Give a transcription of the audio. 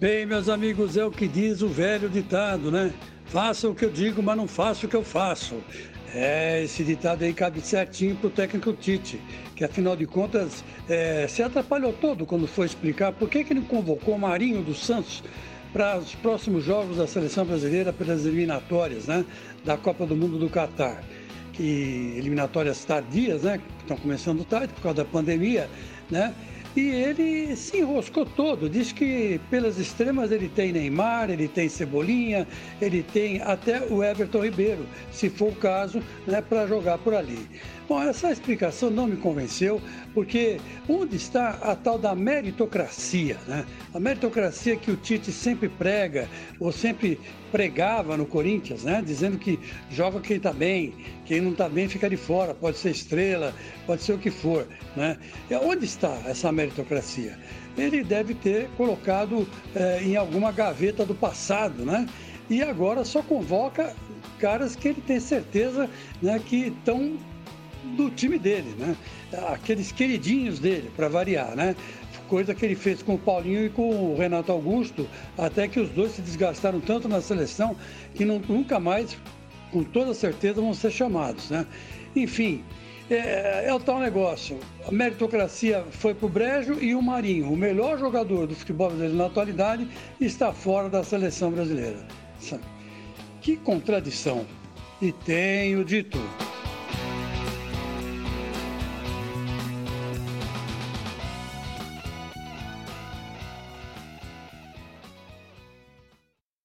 Bem, meus amigos, é o que diz o velho ditado, né? Faça o que eu digo, mas não faça o que eu faço. É, esse ditado aí cabe certinho para o técnico Tite, que afinal de contas é, se atrapalhou todo quando foi explicar por que, que ele convocou Marinho dos Santos para os próximos jogos da seleção brasileira pelas eliminatórias né, da Copa do Mundo do Catar. Que eliminatórias tardias, né? Que estão começando tarde por causa da pandemia, né? E ele se enroscou todo, diz que pelas extremas ele tem Neymar, ele tem Cebolinha, ele tem até o Everton Ribeiro, se for o caso, né, para jogar por ali. Bom, essa explicação não me convenceu, porque onde está a tal da meritocracia? Né? A meritocracia que o Tite sempre prega, ou sempre pregava no Corinthians, né? dizendo que joga quem está bem, quem não está bem fica de fora, pode ser estrela, pode ser o que for. Né? E onde está essa meritocracia? Ele deve ter colocado eh, em alguma gaveta do passado, né? E agora só convoca caras que ele tem certeza né, que estão do time dele, né? Aqueles queridinhos dele, para variar, né? Coisa que ele fez com o Paulinho e com o Renato Augusto, até que os dois se desgastaram tanto na seleção que não, nunca mais, com toda certeza, vão ser chamados, né? Enfim, é, é, o tal negócio. A meritocracia foi para o Brejo e o Marinho, o melhor jogador do futebol brasileiro na atualidade, está fora da seleção brasileira. Que contradição. E tenho de tudo.